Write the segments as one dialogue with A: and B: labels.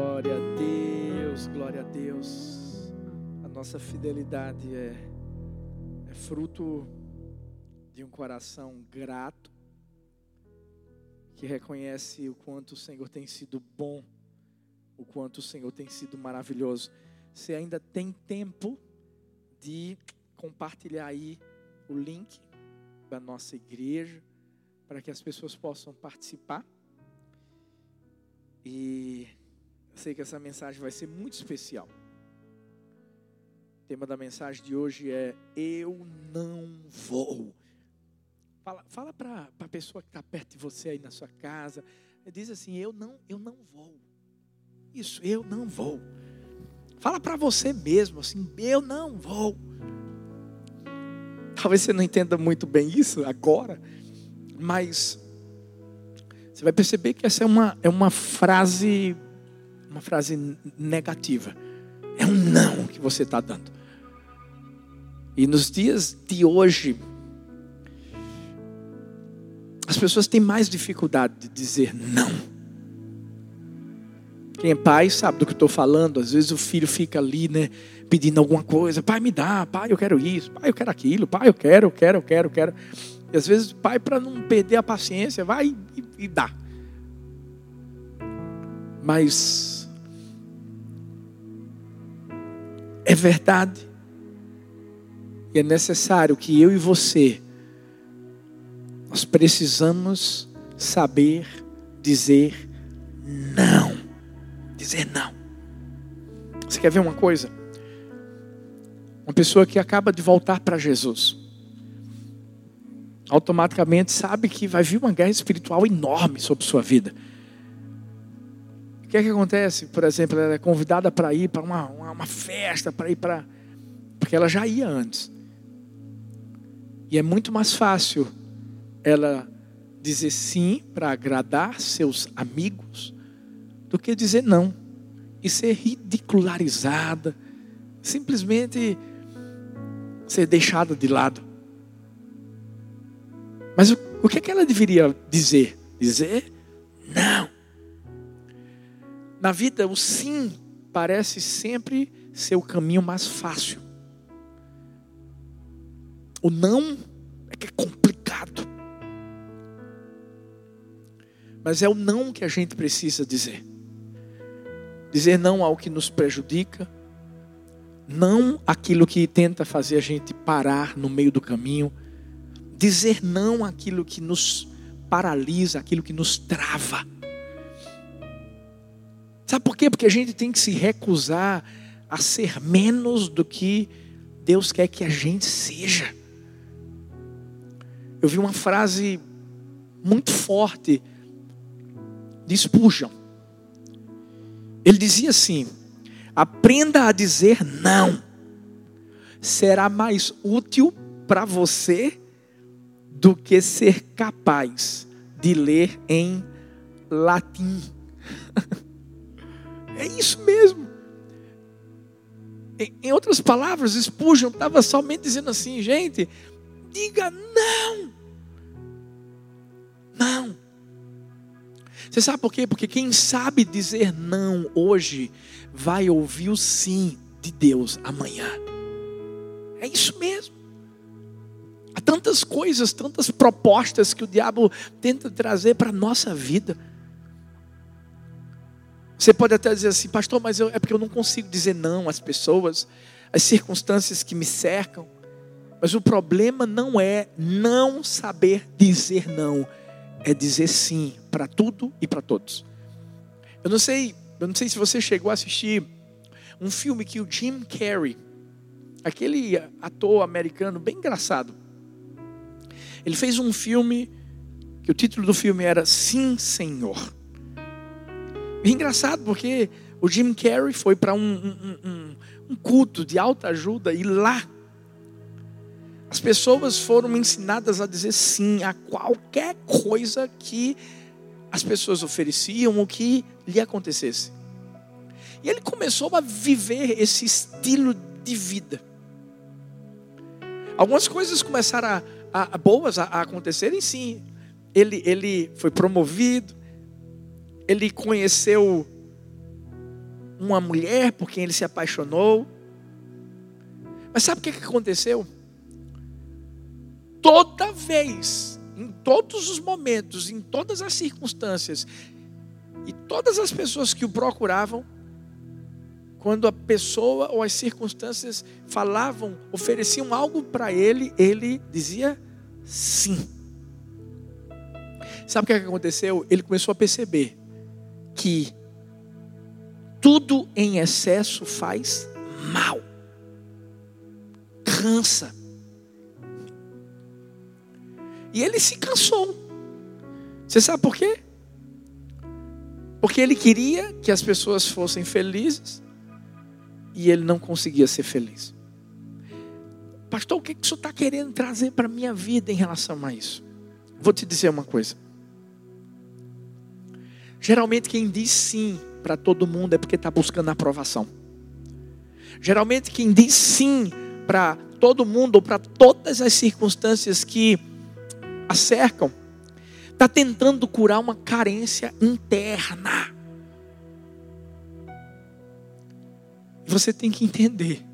A: Glória a Deus, glória a Deus. A nossa fidelidade é, é fruto de um coração grato, que reconhece o quanto o Senhor tem sido bom, o quanto o Senhor tem sido maravilhoso. Você ainda tem tempo de compartilhar aí o link da nossa igreja, para que as pessoas possam participar. E sei que essa mensagem vai ser muito especial. O tema da mensagem de hoje é Eu não vou. Fala, fala para a pessoa que está perto de você aí na sua casa. Diz assim: Eu não, eu não vou. Isso, eu não vou. Fala para você mesmo assim: Eu não vou. Talvez você não entenda muito bem isso agora, mas você vai perceber que essa é uma, é uma frase, uma frase negativa. É um não que você está dando. E nos dias de hoje, as pessoas têm mais dificuldade de dizer não. Quem é pai sabe do que estou falando. Às vezes o filho fica ali, né, pedindo alguma coisa. Pai, me dá. Pai, eu quero isso. Pai, eu quero aquilo. Pai, eu quero, eu quero, eu quero, eu quero. E às vezes o pai, para não perder a paciência, vai e, e dá. Mas é verdade. E é necessário que eu e você nós precisamos saber dizer não. Dizer não. Você quer ver uma coisa? Uma pessoa que acaba de voltar para Jesus automaticamente sabe que vai vir uma guerra espiritual enorme sobre sua vida. Que é que acontece? Por exemplo, ela é convidada para ir para uma, uma, uma, festa, para ir para. Porque ela já ia antes. E é muito mais fácil ela dizer sim para agradar seus amigos do que dizer não e ser ridicularizada, simplesmente ser deixada de lado. Mas o, o que, é que ela deveria dizer? Dizer não. Na vida, o sim parece sempre ser o caminho mais fácil. O não é que é complicado. Mas é o não que a gente precisa dizer. Dizer não ao que nos prejudica, não aquilo que tenta fazer a gente parar no meio do caminho, dizer não àquilo que nos paralisa, aquilo que nos trava. Sabe por quê? Porque a gente tem que se recusar a ser menos do que Deus quer que a gente seja. Eu vi uma frase muito forte de Spurgeon. Ele dizia assim: aprenda a dizer não, será mais útil para você do que ser capaz de ler em latim. é isso mesmo. Em, outras palavras, Spurgeon estava somente dizendo assim, gente, diga não. Não. Você sabe por quê? Porque quem sabe dizer não hoje vai ouvir o sim de Deus amanhã. É isso mesmo. Há tantas coisas, tantas propostas que o diabo tenta trazer para a nossa vida. Você pode até dizer assim, pastor, mas eu, é porque eu não consigo dizer não às pessoas, às circunstâncias que me cercam. Mas o problema não é não saber dizer não, é dizer sim para tudo e para todos. Eu não sei, eu não sei se você chegou a assistir um filme que o Jim Carrey, aquele ator americano bem engraçado, ele fez um filme que o título do filme era Sim, Senhor. É engraçado porque o Jim Carrey foi para um, um, um, um culto de alta ajuda e lá as pessoas foram ensinadas a dizer sim a qualquer coisa que as pessoas ofereciam ou que lhe acontecesse. E ele começou a viver esse estilo de vida. Algumas coisas começaram a a, boas a, a acontecerem, sim. Ele, ele foi promovido, ele conheceu uma mulher por quem ele se apaixonou. Mas sabe o que aconteceu? Toda vez, em todos os momentos, em todas as circunstâncias, e todas as pessoas que o procuravam, quando a pessoa ou as circunstâncias falavam, ofereciam algo para ele, ele dizia sim. Sabe o que aconteceu? Ele começou a perceber que tudo em excesso faz mal, cansa. E ele se cansou. Você sabe por quê? Porque ele queria que as pessoas fossem felizes e ele não conseguia ser feliz. Pastor, o que, que o senhor está querendo trazer para a minha vida em relação a isso? Vou te dizer uma coisa. Geralmente quem diz sim para todo mundo é porque está buscando aprovação. Geralmente quem diz sim para todo mundo ou para todas as circunstâncias que a cercam, está tentando curar uma carência interna. Você tem que entender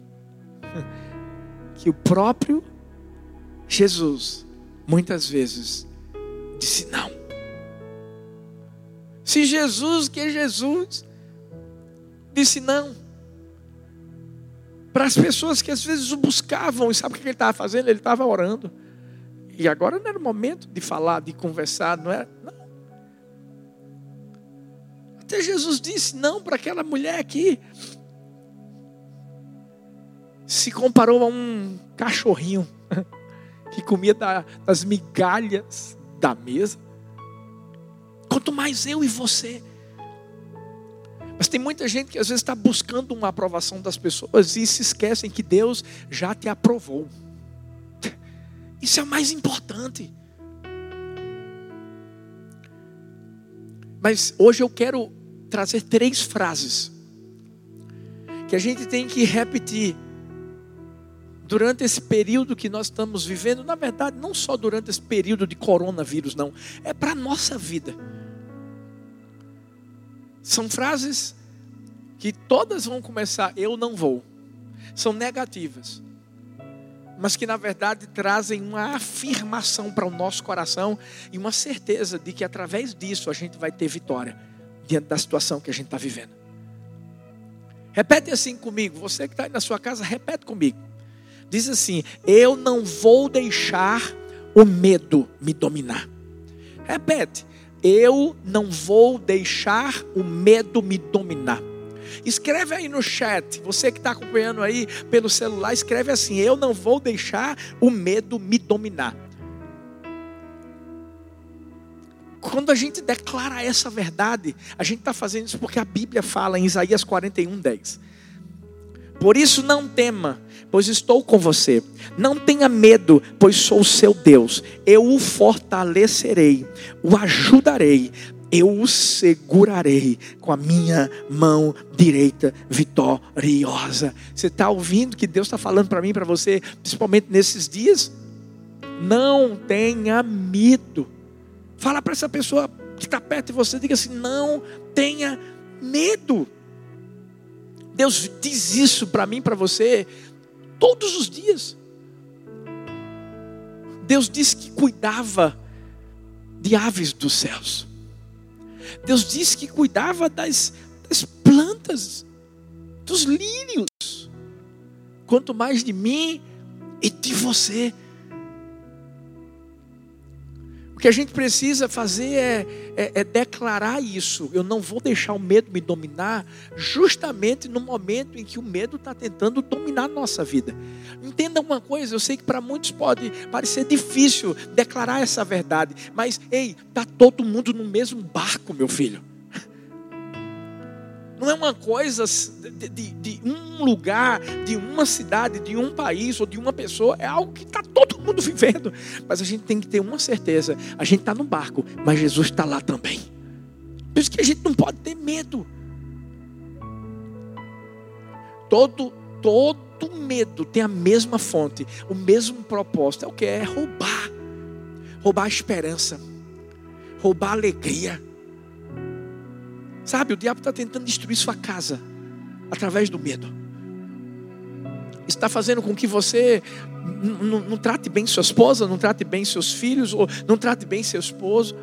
A: que o próprio Jesus, muitas vezes, disse não. Se Jesus, que é Jesus, disse não. Para as pessoas que às vezes o buscavam, e sabe o que ele estava fazendo? Ele estava orando. E agora não era o momento de falar, de conversar, não era. Não. Até Jesus disse não para aquela mulher que se comparou a um cachorrinho que comia das migalhas da mesa. Quanto mais eu e você. Mas tem muita gente que às vezes está buscando uma aprovação das pessoas e se esquecem que Deus já te aprovou. Isso é o mais importante. Mas hoje eu quero trazer três frases que a gente tem que repetir durante esse período que nós estamos vivendo. Na verdade, não só durante esse período de coronavírus, não. É para a nossa vida. São frases que todas vão começar, eu não vou. São negativas mas que na verdade trazem uma afirmação para o nosso coração e uma certeza de que através disso a gente vai ter vitória diante da situação que a gente está vivendo. Repete assim comigo, você que está aí na sua casa, repete comigo. Diz assim: Eu não vou deixar o medo me dominar. Repete, eu não vou deixar o medo me dominar. Escreve aí no chat, você que está acompanhando aí pelo celular, escreve assim: Eu não vou deixar o medo me dominar. Quando a gente declara essa verdade, a gente está fazendo isso porque a Bíblia fala em Isaías 41, 10. Por isso não tema, pois estou com você. Não tenha medo, pois sou o seu Deus. Eu o fortalecerei, o ajudarei, eu o segurarei com a minha mão direita vitoriosa. Você está ouvindo que Deus está falando para mim, para você, principalmente nesses dias? Não tenha medo. Fala para essa pessoa que está perto de você, diga assim: não tenha medo. Deus diz isso para mim, para você, todos os dias. Deus disse que cuidava de aves dos céus. Deus disse que cuidava das, das plantas, dos lírios. Quanto mais de mim e de você. O que a gente precisa fazer é, é, é, declarar isso. Eu não vou deixar o medo me dominar, justamente no momento em que o medo está tentando dominar a nossa vida. Entenda uma coisa, eu sei que para muitos pode parecer difícil declarar essa verdade, mas ei, está todo mundo no mesmo barco, meu filho. Não é uma coisa de, de, de, um lugar, de uma cidade, de um país ou de uma pessoa. É algo que está todo mundo vivendo. Mas a gente tem que ter uma certeza: a gente está no barco, mas Jesus está lá também. Por isso que a gente não pode ter medo. Todo, todo medo tem a mesma fonte, o mesmo propósito. É o que? É roubar. Roubar a esperança. Roubar a alegria Sabe, o diabo está tentando destruir sua casa. através do medo. Está fazendo com que você não trate bem sua esposa, não trate bem seus filhos, ou não trate bem seu esposo.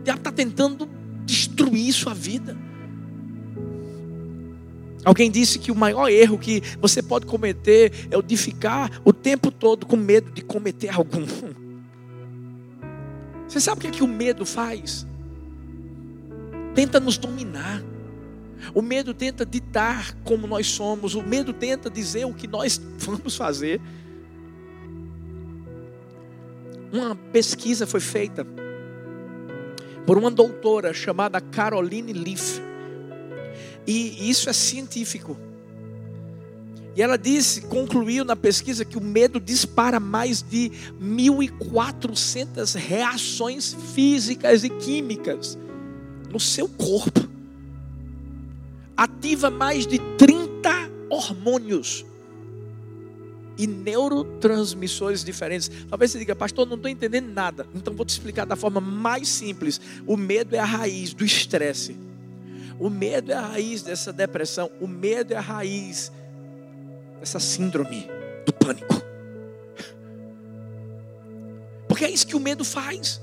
A: O diabo está tentando destruir sua vida. Alguém disse que o maior erro que você pode cometer é o de ficar o tempo todo com medo de cometer algum. Você sabe o que, é que o medo faz? Tenta nos dominar. O medo tenta ditar como nós somos. O medo tenta dizer o que nós vamos fazer. Uma pesquisa foi feita por uma doutora chamada Caroline Leaf. E isso é científico. E ela disse, concluiu na pesquisa que o medo dispara mais de 1.400 reações físicas e químicas no seu corpo. Ativa mais de 30 hormônios e neurotransmissores diferentes. Talvez você diga, pastor, não estou entendendo nada. Então vou te explicar da forma mais simples. O medo é a raiz do estresse. O medo é a raiz dessa depressão. O medo é a raiz dessa síndrome do pânico. Porque é isso que o medo faz.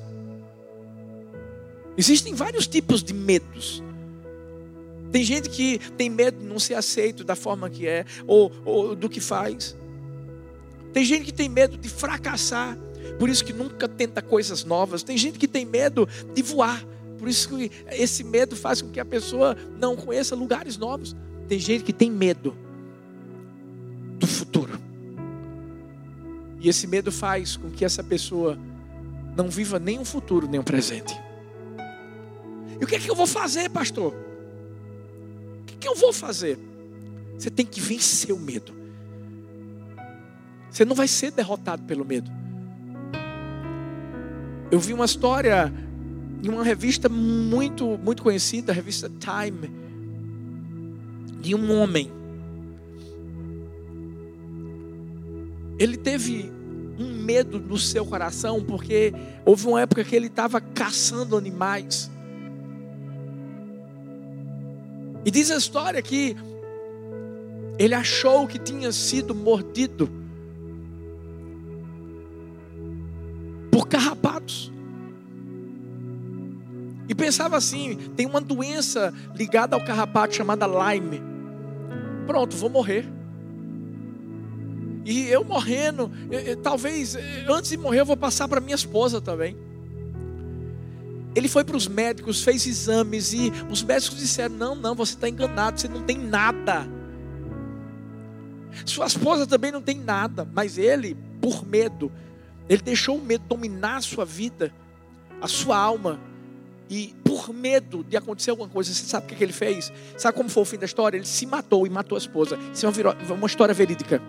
A: Existem vários tipos de medos. Tem gente que tem medo de não ser aceito da forma que é, ou, ou do que faz. Tem gente que tem medo de fracassar, por isso que nunca tenta coisas novas. Tem gente que tem medo de voar, por isso que esse medo faz com que a pessoa não conheça lugares novos. Tem gente que tem medo do futuro. E esse medo faz com que essa pessoa não viva nem o futuro, nem o presente. E o que é que eu vou fazer, pastor? O que, é que eu vou fazer? Você tem que vencer o medo. Você não vai ser derrotado pelo medo. Eu vi uma história em uma revista muito, muito conhecida, a revista Time, de um homem. Ele teve um medo no seu coração, porque houve uma época que ele estava caçando animais. E diz a história que ele achou que tinha sido mordido por carrapatos. E pensava assim: tem uma doença ligada ao carrapato chamada Lyme. Pronto, vou morrer. E eu morrendo, talvez antes de morrer eu vou passar para minha esposa também. Ele foi para os médicos, fez exames e os médicos disseram: não, não, você está enganado, você não tem nada. Sua esposa também não tem nada, mas ele, por medo, ele deixou o medo dominar a sua vida, a sua alma e por medo de acontecer alguma coisa, você sabe o que, ele fez? Sabe como foi o fim da história? Ele se matou e matou a esposa. Isso é uma, história verídica.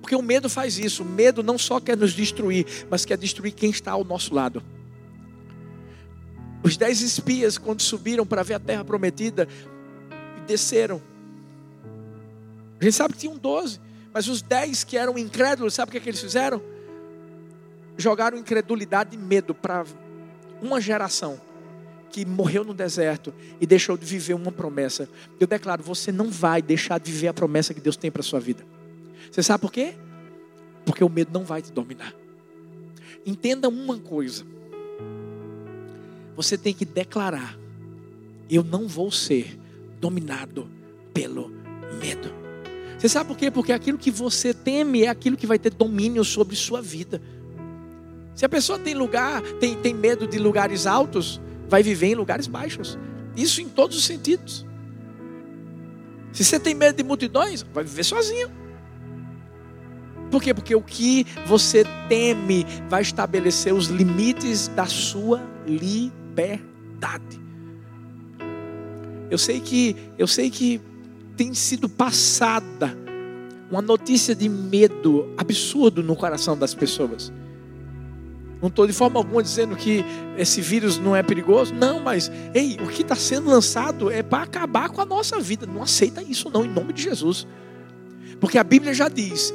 A: Porque o medo faz isso. O medo não só quer nos destruir, mas quer destruir quem está ao nosso lado. Os dez espias, quando subiram para ver a terra prometida, desceram. A gente sabe que tinham doze, mas os dez que eram incrédulos, sabe o que, é que eles fizeram? Jogaram incredulidade e medo para uma geração que morreu no deserto e deixou de viver uma promessa. Eu declaro, você não vai deixar de viver a promessa que Deus tem para sua vida. Você sabe por quê? Porque o medo não vai te dominar. Entenda uma coisa. Você tem que declarar: eu não vou ser dominado pelo medo. Você sabe por quê? Porque aquilo que você teme é aquilo que vai ter domínio sobre sua vida. Se a pessoa tem lugar, tem, tem medo de lugares altos, vai viver em lugares baixos. Isso em todos os sentidos. Se você tem medo de multidões, vai viver sozinho. Por quê? Porque o que você teme vai estabelecer os limites da sua liberdade. Eu sei que eu sei que tem sido passada uma notícia de medo absurdo no coração das pessoas. Não estou de forma alguma dizendo que esse vírus não é perigoso. Não, mas, ei, o que está sendo lançado é para acabar com a nossa vida. Não aceita isso, não, em nome de Jesus. Porque a Bíblia já diz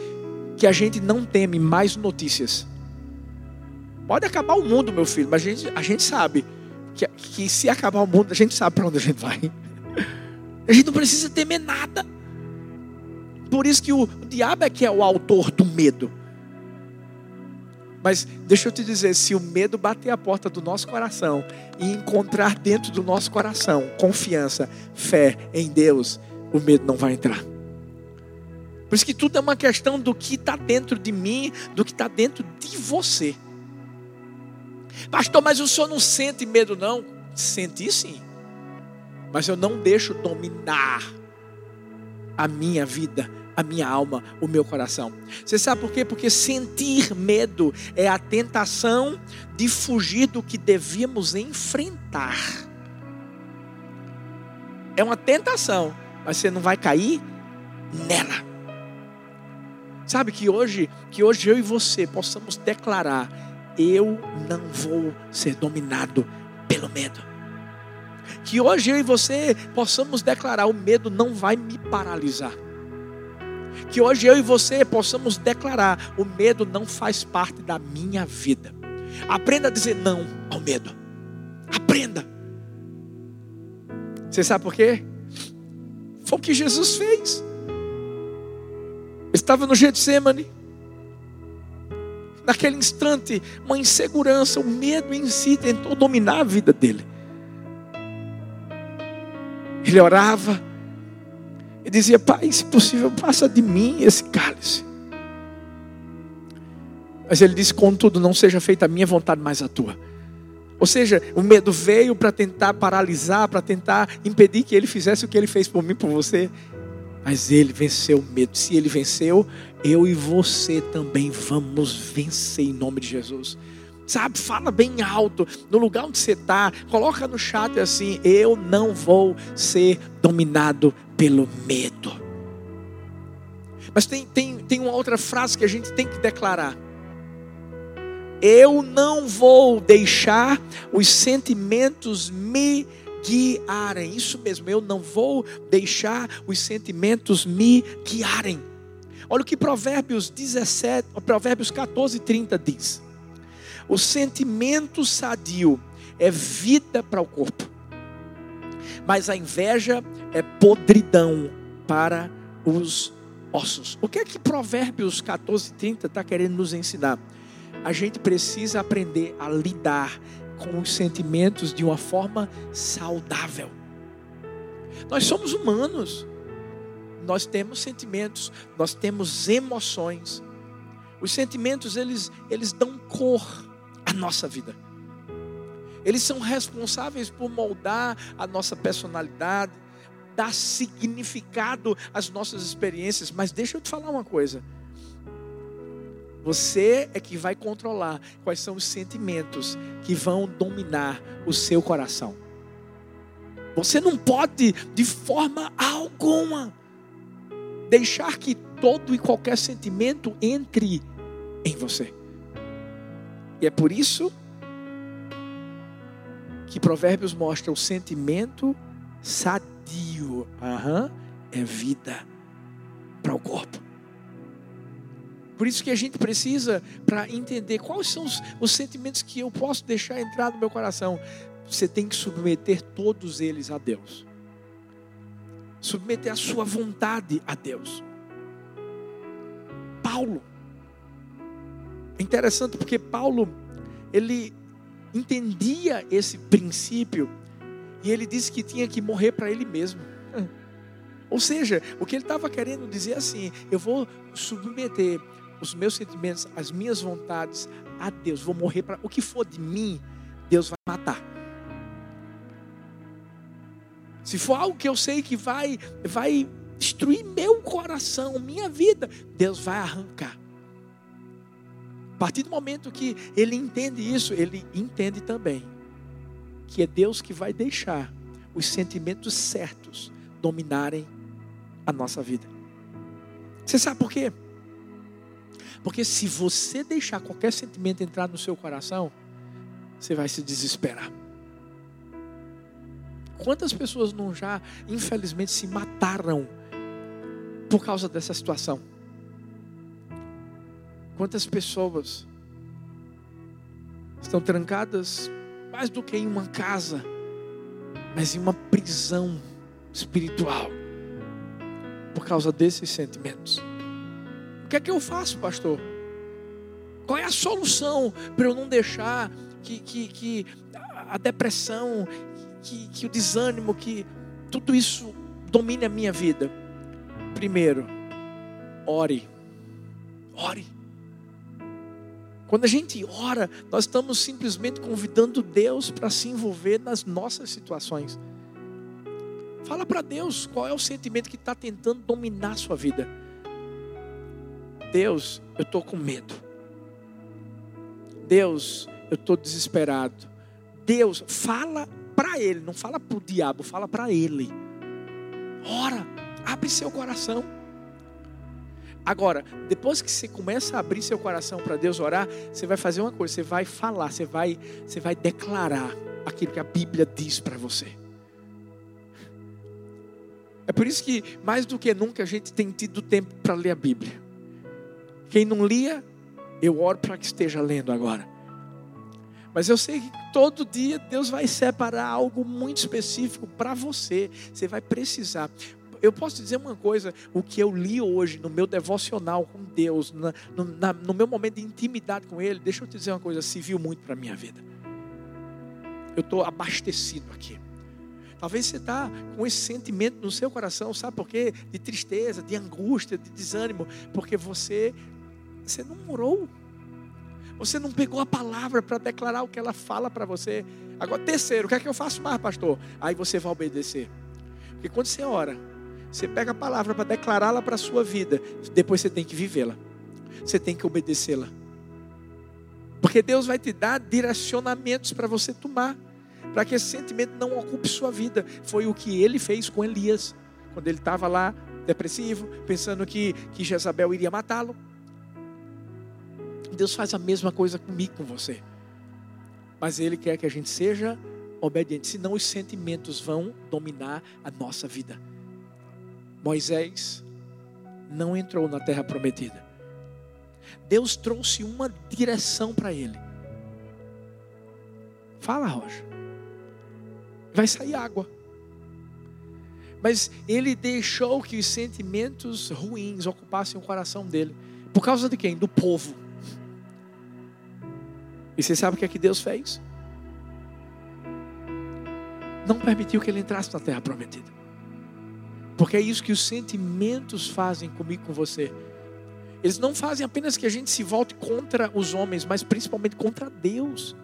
A: que a gente não teme mais notícias. Pode acabar o mundo, meu filho, mas a gente, a gente sabe que, que se acabar o mundo, a gente sabe para onde a gente vai. A gente não precisa temer nada. Por isso que o, diabo é que é o autor do medo. Mas deixa eu te dizer, se o medo bater a porta do nosso coração e encontrar dentro do nosso coração confiança, fé em Deus, o medo não vai entrar. Por isso que tudo é uma questão do que está dentro de mim, do que está dentro de você. Pastor, mas o senhor não sente medo, não? Senti sim. Mas eu não deixo dominar a minha vida a minha alma, o meu coração. Você sabe por quê? Porque sentir medo é a tentação de fugir do que devíamos enfrentar. É uma tentação, mas você não vai cair nela. Sabe que hoje, que hoje eu e você possamos declarar: eu não vou ser dominado pelo medo. Que hoje eu e você possamos declarar: o medo não vai me paralisar. Que hoje eu e você possamos declarar: o medo não faz parte da minha vida. Aprenda a dizer não ao medo. Aprenda. Você sabe por quê? Foi o que Jesus fez. Estava no Getsemane. Naquele instante, uma insegurança, o medo em si tentou dominar a vida dele. Ele orava, e dizia: Pai, se possível, passa de mim esse cálice. Mas ele disse: Contudo, não seja feita a minha vontade, mas a tua. Ou seja, o medo veio para tentar paralisar, para tentar impedir que ele fizesse o que ele fez por mim, por você. Mas ele venceu o medo. Se ele venceu, eu e você também vamos vencer em nome de Jesus. Sabe, fala bem alto, no lugar onde você está, coloca no chat assim: eu não vou ser dominado pelo medo. Mas tem, tem, tem uma outra frase que a gente tem que declarar. Eu não vou deixar os sentimentos me guiarem. Isso mesmo, eu não vou deixar os sentimentos me guiarem. Olha o que Provérbios 17, Provérbios 14, 30 diz. O sentimento sadio é vida para o corpo, mas a inveja é podridão para os ossos. O que é que Provérbios 14, 30 está querendo nos ensinar? A gente precisa aprender a lidar com os sentimentos de uma forma saudável. Nós somos humanos. Nós temos sentimentos, nós temos emoções. Os sentimentos eles eles dão cor à nossa vida. Eles são responsáveis por moldar a nossa personalidade, dar significado às nossas experiências. Mas deixa eu te falar uma coisa. Você é que vai controlar quais são os sentimentos que vão dominar o seu coração. Você não pode, de forma alguma, deixar que todo e qualquer sentimento entre em você. E é por isso que Provérbios mostra o sentimento sadio. Uhum, é vida para o corpo. Por isso que a gente precisa, para entender quais são os, os sentimentos que eu posso deixar entrar no meu coração, você tem que submeter todos eles a Deus. Submeter a sua vontade a Deus. Paulo. É interessante porque Paulo, ele entendia esse princípio e ele disse que tinha que morrer para ele mesmo. Ou seja, o que ele estava querendo dizer é assim: eu vou submeter os meus sentimentos, as minhas vontades a Deus, vou morrer para o que for de mim, Deus vai matar. Se for algo que eu sei que vai vai destruir meu coração, minha vida, Deus vai arrancar. A partir do momento que ele entende isso, ele entende também que é Deus que vai deixar os sentimentos certos dominarem a nossa vida. Você sabe por quê? Porque se você deixar qualquer sentimento entrar no seu coração, você vai se desesperar. Quantas pessoas não já, infelizmente, se mataram por causa dessa situação? Quantas pessoas estão trancadas mais do que em uma casa, mas em uma prisão espiritual por causa desses sentimentos. Que é que eu faço, pastor? Qual é a solução para eu não deixar que, que, que a depressão, que, que o desânimo, que tudo isso domine a minha vida? Primeiro, ore. Ore. Quando a gente ora, nós estamos simplesmente convidando Deus para se envolver nas nossas situações. Fala para Deus qual é o sentimento que está tentando dominar a sua vida. Deus, eu estou com medo. Deus, eu estou desesperado. Deus, fala para Ele, não fala para o diabo, fala para Ele. Ora, abre seu coração. Agora, depois que você começa a abrir seu coração para Deus orar, você vai fazer uma coisa, você vai falar, você vai, você vai declarar aquilo que a Bíblia diz para você. É por isso que, mais do que nunca, a gente tem tido tempo para ler a Bíblia. Quem não lia, eu oro para que esteja lendo agora. Mas eu sei que todo dia Deus vai separar algo muito específico para você. Você vai precisar eu posso dizer uma coisa: o que eu li hoje no meu devocional com Deus, na, no, na, no, meu momento de intimidade com Ele, deixa eu te dizer uma coisa: serviu muito para a minha vida. Eu estou abastecido aqui. Talvez você está com esse sentimento no seu coração, sabe por quê? De tristeza, de angústia, de desânimo, porque você, você não orou. Você não pegou a palavra para declarar o que ela fala para você. Agora, terceiro, o que é que eu faço mais, pastor? Aí você vai obedecer. Porque quando você ora, você pega a palavra para declará-la para a sua vida, depois você tem que vivê-la. Você tem que obedecê-la. Porque Deus vai te dar direcionamentos para você tomar, para que esse sentimento não ocupe sua vida. Foi o que ele fez com Elias, quando ele estava lá depressivo, pensando que, que Jezabel iria matá-lo. Deus faz a mesma coisa comigo, com você. Mas Ele quer que a gente seja obediente, senão os sentimentos vão dominar a nossa vida. Moisés não entrou na terra prometida. Deus trouxe uma direção para ele. Fala, Rocha. Vai sair água. Mas ele deixou que os sentimentos ruins ocupassem o coração dele. Por causa de quem? Do povo. E você sabe o que é que Deus fez? Não permitiu que ele entrasse na terra prometida. Porque é isso que os sentimentos fazem comigo, com você. Eles não fazem apenas que a gente se volte contra os homens, mas principalmente contra Deus.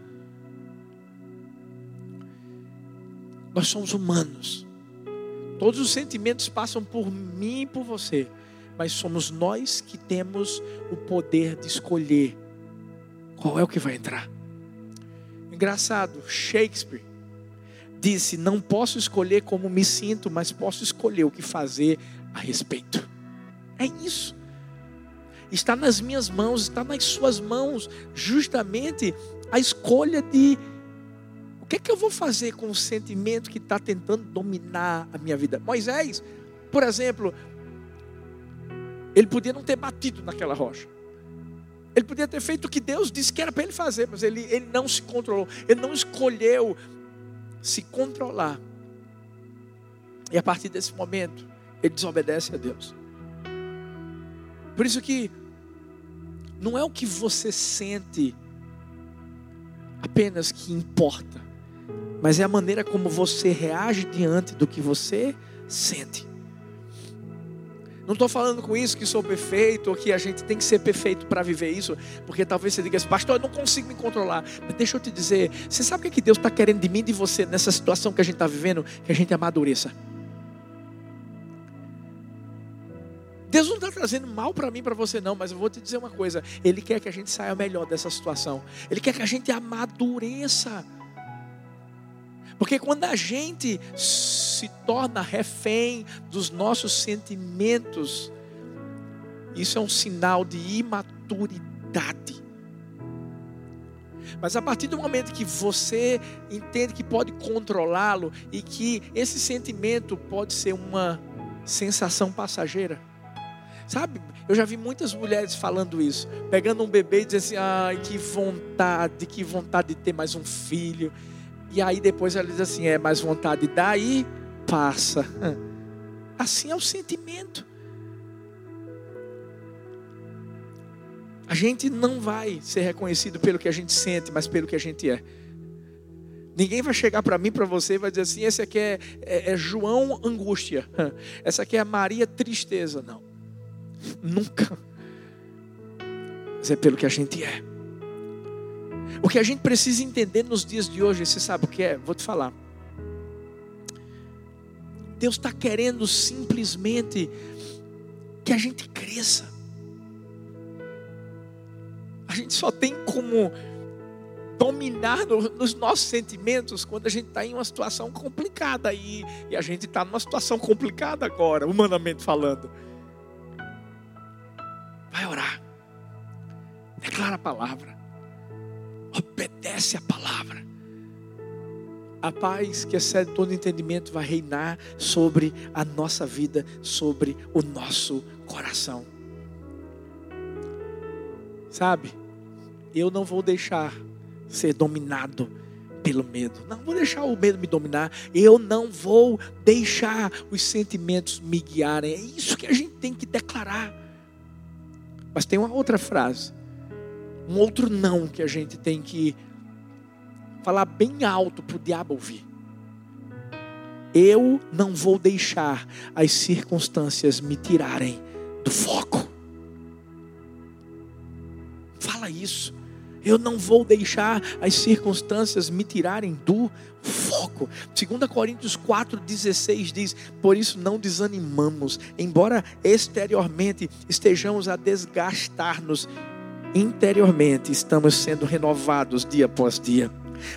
A: Nós somos humanos. Todos os sentimentos passam por mim e por você, mas somos nós que temos o poder de escolher qual é o que vai entrar. Engraçado, Shakespeare disse: Não posso escolher como me sinto, mas posso escolher o que fazer a respeito. É isso. Está nas minhas mãos, está nas suas mãos, justamente a escolha de o que é que eu vou fazer com o sentimento que está tentando dominar a minha vida. Moisés, por exemplo, ele podia não ter batido naquela rocha. Ele podia ter feito o que Deus disse que era para ele fazer, mas ele, ele não se controlou, ele não escolheu se controlar. E a partir desse momento, ele desobedece a Deus. Por isso que não é o que você sente apenas que importa, mas é a maneira como você reage diante do que você sente. Não estou falando com isso que sou perfeito ou que a gente tem que ser perfeito para viver isso, porque talvez você diga assim, pastor, eu não consigo me controlar. Mas deixa eu te dizer, você sabe o que, é que Deus está querendo de mim e de você nessa situação que a gente está vivendo? Que a gente amadureça. Deus não está trazendo mal para mim, para você não, mas eu vou te dizer uma coisa: Ele quer que a gente saia melhor dessa situação. Ele quer que a gente amadureça. Porque quando a gente se torna refém dos nossos sentimentos, isso é um sinal de imaturidade. Mas a partir do momento que você entende que pode controlá-lo e que esse sentimento pode ser uma sensação passageira. Sabe, eu já vi muitas mulheres falando isso, pegando um bebê e dizendo assim: ai, que vontade, que vontade de ter mais um filho. E aí depois ela diz assim: é mais vontade daí passa. Assim é o sentimento. A gente não vai ser reconhecido pelo que a gente sente, mas pelo que a gente é. Ninguém vai chegar para mim, para você e vai dizer assim: esse aqui é, é, é, João angústia, essa aqui é Maria tristeza. Não, nunca. Mas é pelo que a gente é. O que a gente precisa entender nos dias de hoje, você sabe o que é? Vou te falar. Deus está querendo simplesmente que a gente cresça. A gente só tem como dominar nos nossos sentimentos quando a gente está em uma situação complicada e, e a gente está numa situação complicada agora, humanamente falando. A paz que excede todo entendimento vai reinar sobre a nossa vida, sobre o nosso coração. Sabe, eu não vou deixar ser dominado pelo medo. Não vou deixar o medo me dominar. Eu não vou deixar os sentimentos me guiarem. É isso que a gente tem que declarar. Mas tem uma outra frase, um outro não que a gente tem que falar bem alto para o diabo ouvir. Eu não vou deixar as circunstâncias me tirarem do foco. Fala isso. Eu não vou deixar as circunstâncias me tirarem do foco. 2 Coríntios 4,16 diz: Por isso não desanimamos, embora exteriormente estejamos a desgastar-nos, interiormente estamos sendo renovados dia após dia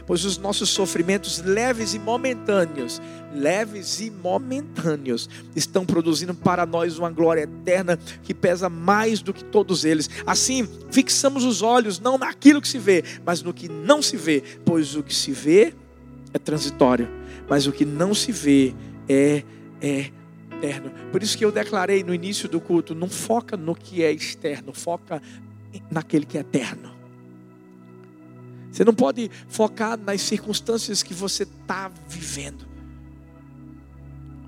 A: pois os nossos sofrimentos leves e momentâneos, leves e momentâneos, estão produzindo para nós uma glória eterna que pesa mais do que todos eles. Assim, fixamos os olhos não naquilo que se vê, mas no que não se vê, pois o que se vê é transitório, mas o que não se vê é é eterno. Por isso que eu declarei no início do culto, não foca no que é externo, foca naquele que é eterno. Você não pode focar nas circunstâncias que você está vivendo.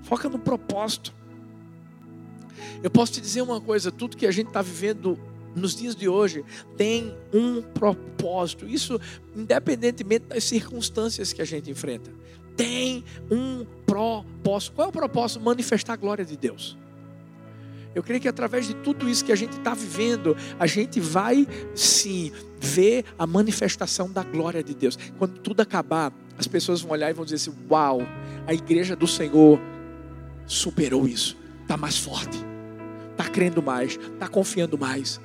A: Foca no propósito. Eu posso te dizer uma coisa: tudo que a gente está vivendo nos dias de hoje tem um propósito. Isso independentemente das circunstâncias que a gente enfrenta. Tem um propósito. Qual é o propósito? Manifestar a glória de Deus. Eu creio que através de tudo isso que a gente está vivendo, a gente vai sim ver a manifestação da glória de Deus. Quando tudo acabar, as pessoas vão olhar e vão dizer assim: Uau, a igreja do Senhor superou isso, está mais forte, está crendo mais, está confiando mais.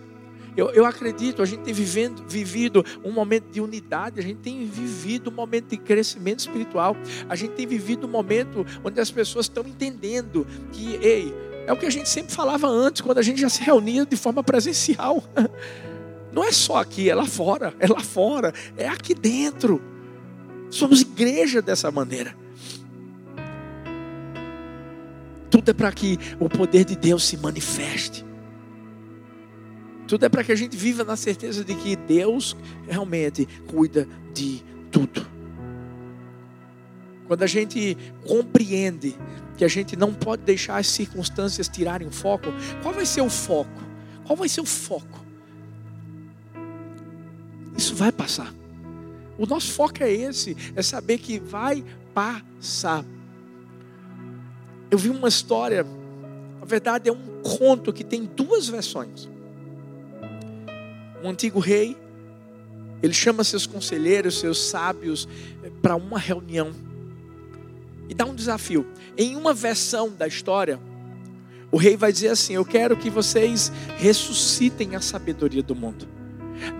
A: Eu, eu, acredito, a gente tem vivendo, vivido um momento de unidade, a gente tem vivido um momento de crescimento espiritual, a gente tem vivido um momento onde as pessoas estão entendendo que, ei, é o que a gente sempre falava antes, quando a gente já se reunia de forma presencial. Não é só aqui, é lá fora, é lá fora, é aqui dentro. Somos igreja dessa maneira. Tudo é para que o poder de Deus se manifeste. Tudo é para que a gente viva na certeza de que Deus realmente cuida de tudo. Quando a gente compreende que a gente não pode deixar as circunstâncias tirarem o foco. Qual vai ser o foco? Qual vai ser o foco? Isso vai passar. O nosso foco é esse, é saber que vai passar. Eu vi uma história, na verdade é um conto que tem duas versões. Um antigo rei, ele chama seus conselheiros, seus sábios, eh, para uma reunião e dá um desafio. Em uma versão da história, o rei vai dizer assim: Eu quero que vocês ressuscitem a sabedoria do mundo.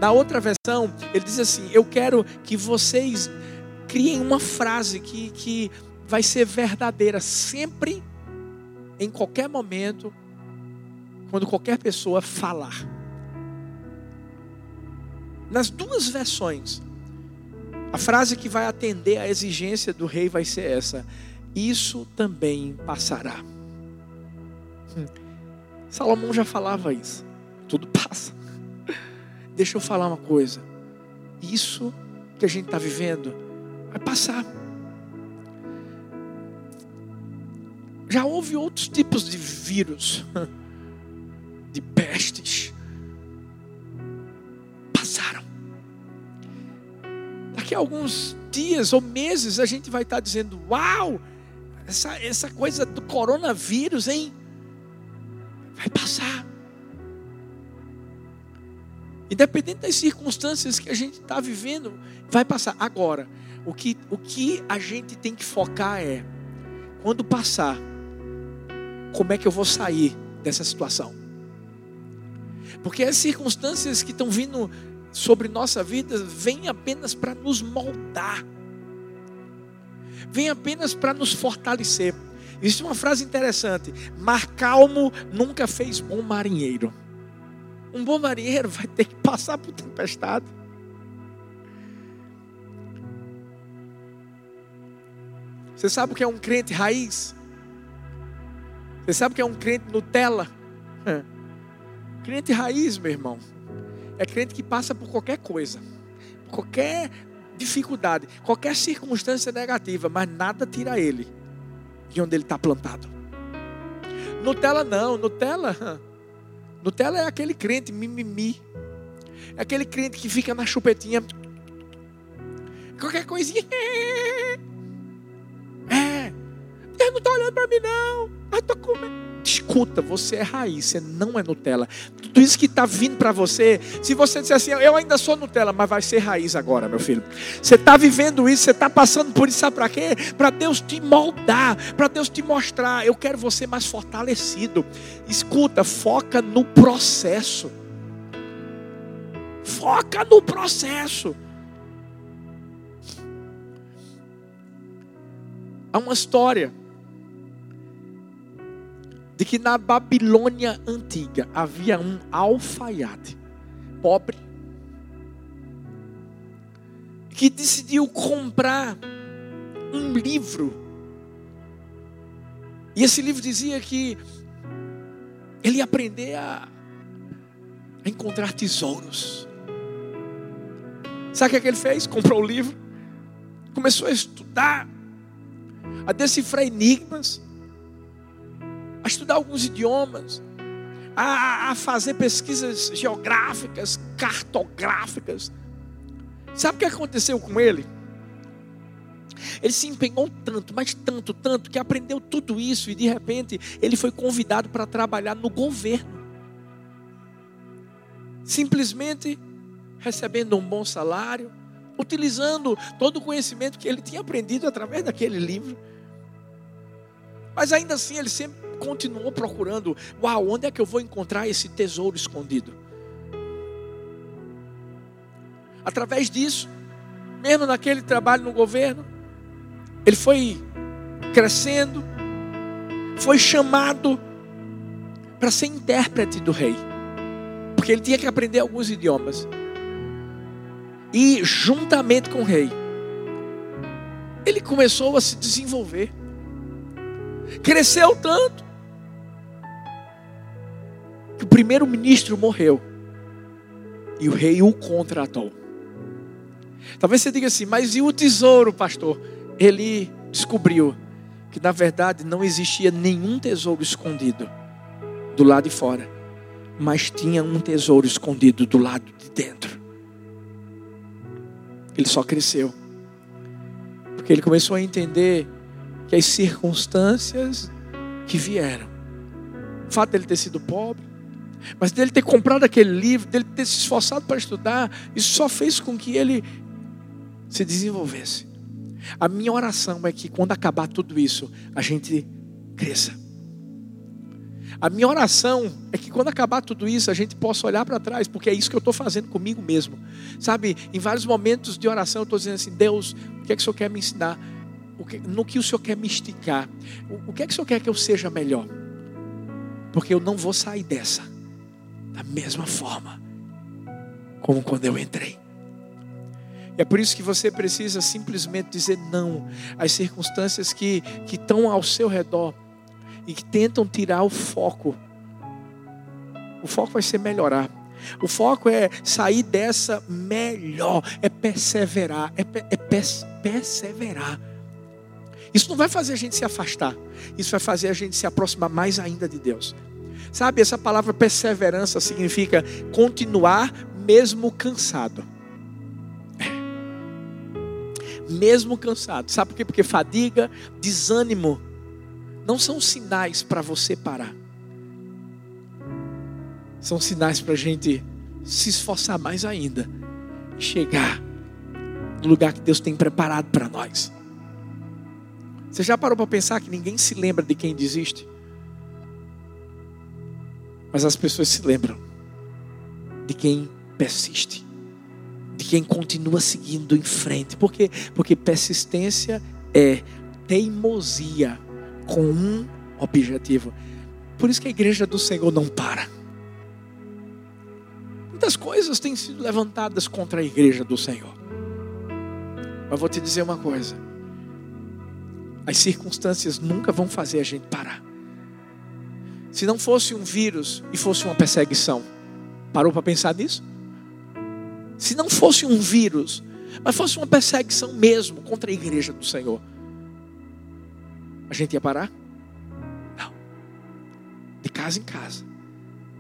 A: Na outra versão, ele diz assim: Eu quero que vocês criem uma frase que, que vai ser verdadeira sempre, em qualquer momento, quando qualquer pessoa falar. Nas duas versões, a frase que vai atender à exigência do rei vai ser essa: Isso também passará. Hum. Salomão já falava isso. Tudo passa. Deixa eu falar uma coisa. Isso que a gente está vivendo vai passar. Já houve outros tipos de vírus, de pestes. Daqui a alguns dias ou meses a gente vai estar dizendo: Uau, essa, essa coisa do coronavírus, hein? Vai passar. Independente das circunstâncias que a gente está vivendo, vai passar. Agora, o que, o que a gente tem que focar é, quando passar, como é que eu vou sair dessa situação? Porque as circunstâncias que estão vindo sobre nossa vida vêm apenas para nos moldar, vêm apenas para nos fortalecer. Existe uma frase interessante: mar calmo nunca fez bom marinheiro. Um bom marinheiro vai ter que passar por tempestade. Você sabe o que é um crente raiz? Você sabe o que é um crente Nutella? Crente raiz, meu irmão, é crente que passa por qualquer coisa, qualquer dificuldade, qualquer circunstância negativa, mas nada tira ele de onde ele está plantado. Nutella não, Nutella Nutella é aquele crente mimimi. É aquele crente que fica na chupetinha. Qualquer coisinha. É. Deus não está olhando para mim, não. Ah, tô comendo. Escuta, você é raiz, você não é Nutella. Tudo isso que está vindo para você, se você disser assim, eu ainda sou Nutella, mas vai ser raiz agora, meu filho. Você está vivendo isso, você está passando por isso, sabe para quê? Para Deus te moldar, para Deus te mostrar, eu quero você mais fortalecido. Escuta, foca no processo. Foca no processo. Há uma história de que na Babilônia antiga havia um alfaiate pobre que decidiu comprar um livro. E esse livro dizia que ele ia aprender a, a encontrar tesouros. Sabe o que, é que ele fez? Comprou o livro, começou a estudar, a decifrar enigmas a estudar alguns idiomas, a, a fazer pesquisas geográficas, cartográficas. Sabe o que aconteceu com ele? Ele se empenhou tanto, mas tanto, tanto, que aprendeu tudo isso e de repente ele foi convidado para trabalhar no governo. Simplesmente recebendo um bom salário, utilizando todo o conhecimento que ele tinha aprendido através daquele livro. Mas ainda assim ele sempre continuou procurando: uau, onde é que eu vou encontrar esse tesouro escondido? Através disso, mesmo naquele trabalho no governo, ele foi crescendo, foi chamado para ser intérprete do rei, porque ele tinha que aprender alguns idiomas. E juntamente com o rei, ele começou a se desenvolver. Cresceu tanto primeiro-ministro morreu e o rei o contratou. Talvez você diga assim, mas e o tesouro, pastor? Ele descobriu que na verdade não existia nenhum tesouro escondido do lado de fora, mas tinha um tesouro escondido do lado de dentro. Ele só cresceu, porque ele começou a entender que as circunstâncias que vieram, o fato dele ter sido pobre, mas dele ter comprado aquele livro, dele ter se esforçado para estudar, isso só fez com que ele se desenvolvesse. A minha oração é que quando acabar tudo isso, a gente cresça. A minha oração é que quando acabar tudo isso, a gente possa olhar para trás, porque é isso que eu estou fazendo comigo mesmo. Sabe, em vários momentos de oração, eu estou dizendo assim: Deus, o que é que o Senhor quer me ensinar? no que o Senhor quer me esticar? O que é que o Senhor quer que eu seja melhor? Porque eu não vou sair dessa da mesma forma como quando eu entrei. É por isso que você precisa simplesmente dizer não às circunstâncias que, que estão ao seu redor e que tentam tirar o foco. O foco vai ser melhorar. O foco é sair dessa melhor, é perseverar, é, é perseverar. Isso não vai fazer a gente se afastar. Isso vai fazer a gente se aproximar mais ainda de Deus. Sabe, essa palavra perseverança significa continuar mesmo cansado. É. Mesmo cansado. Sabe por quê? Porque fadiga, desânimo não são sinais para você parar. São sinais para a gente se esforçar mais ainda chegar no lugar que Deus tem preparado para nós. Você já parou para pensar que ninguém se lembra de quem desiste? Mas as pessoas se lembram de quem persiste, de quem continua seguindo em frente. Por quê? Porque persistência é teimosia com um objetivo. Por isso que a igreja do Senhor não para. Muitas coisas têm sido levantadas contra a igreja do Senhor. Mas vou te dizer uma coisa: as circunstâncias nunca vão fazer a gente parar. Se não fosse um vírus e fosse uma perseguição, parou para pensar nisso? Se não fosse um vírus, mas fosse uma perseguição mesmo contra a igreja do Senhor, a gente ia parar? Não. De casa em casa.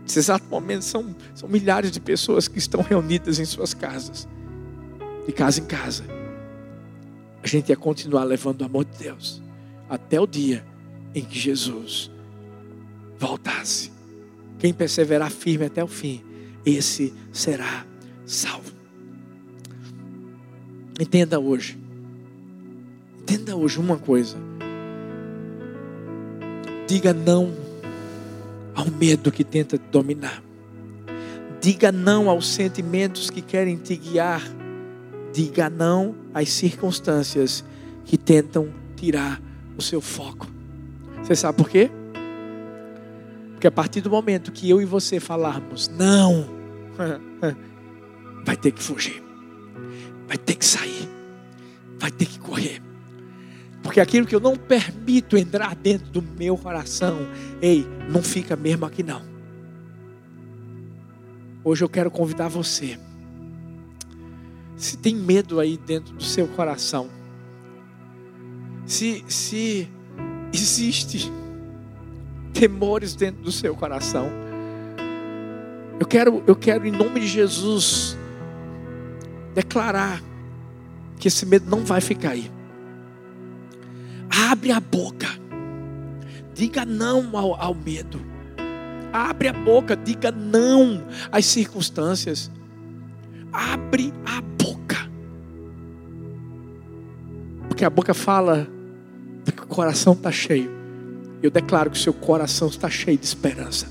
A: Nesse exato momento são, são milhares de pessoas que estão reunidas em suas casas. De casa em casa. A gente ia continuar levando o amor de Deus. Até o dia em que Jesus voltasse. Quem perseverar firme até o fim, esse será salvo. Entenda hoje. Entenda hoje uma coisa. Diga não ao medo que tenta te dominar. Diga não aos sentimentos que querem te guiar. Diga não às circunstâncias que tentam tirar o seu foco. Você sabe por quê? Porque a partir do momento que eu e você falarmos não, vai ter que fugir, vai ter que sair, vai ter que correr. Porque aquilo que eu não permito entrar dentro do meu coração, ei, não fica mesmo aqui não. Hoje eu quero convidar você. Se tem medo aí dentro do seu coração, se, se existe temores dentro do seu coração. Eu quero, eu quero em nome de Jesus declarar que esse medo não vai ficar aí. Abre a boca. Diga não ao, ao medo. Abre a boca, diga não às circunstâncias. Abre a boca. Porque a boca fala que o coração está cheio. Eu declaro que o seu coração está cheio de esperança.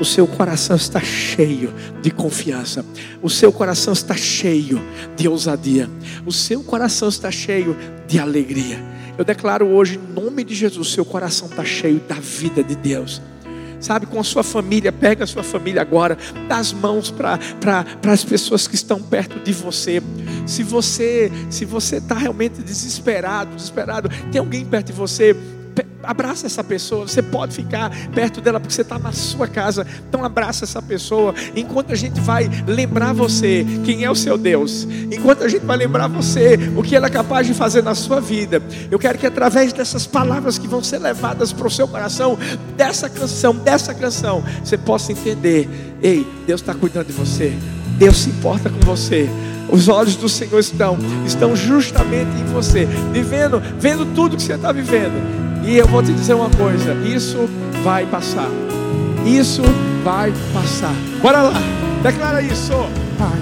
A: O seu coração está cheio de confiança. O seu coração está cheio de ousadia. O seu coração está cheio de alegria. Eu declaro hoje, em nome de Jesus, seu coração está cheio da vida de Deus sabe, com a sua família, pega a sua família agora, dá as mãos para as pessoas que estão perto de você. Se você se você está realmente desesperado, desesperado, tem alguém perto de você, abraça essa pessoa. Você pode ficar perto dela porque você está na sua casa. Então abraça essa pessoa. Enquanto a gente vai lembrar você quem é o seu Deus. Enquanto a gente vai lembrar você o que ela é capaz de fazer na sua vida. Eu quero que através dessas palavras que vão ser levadas para o seu coração, dessa canção, dessa canção, você possa entender: ei, Deus está cuidando de você. Deus se importa com você. Os olhos do Senhor estão, estão justamente em você, vivendo, vendo tudo que você está vivendo. E eu vou te dizer uma coisa: isso vai passar. Isso vai passar. Bora lá, declara isso.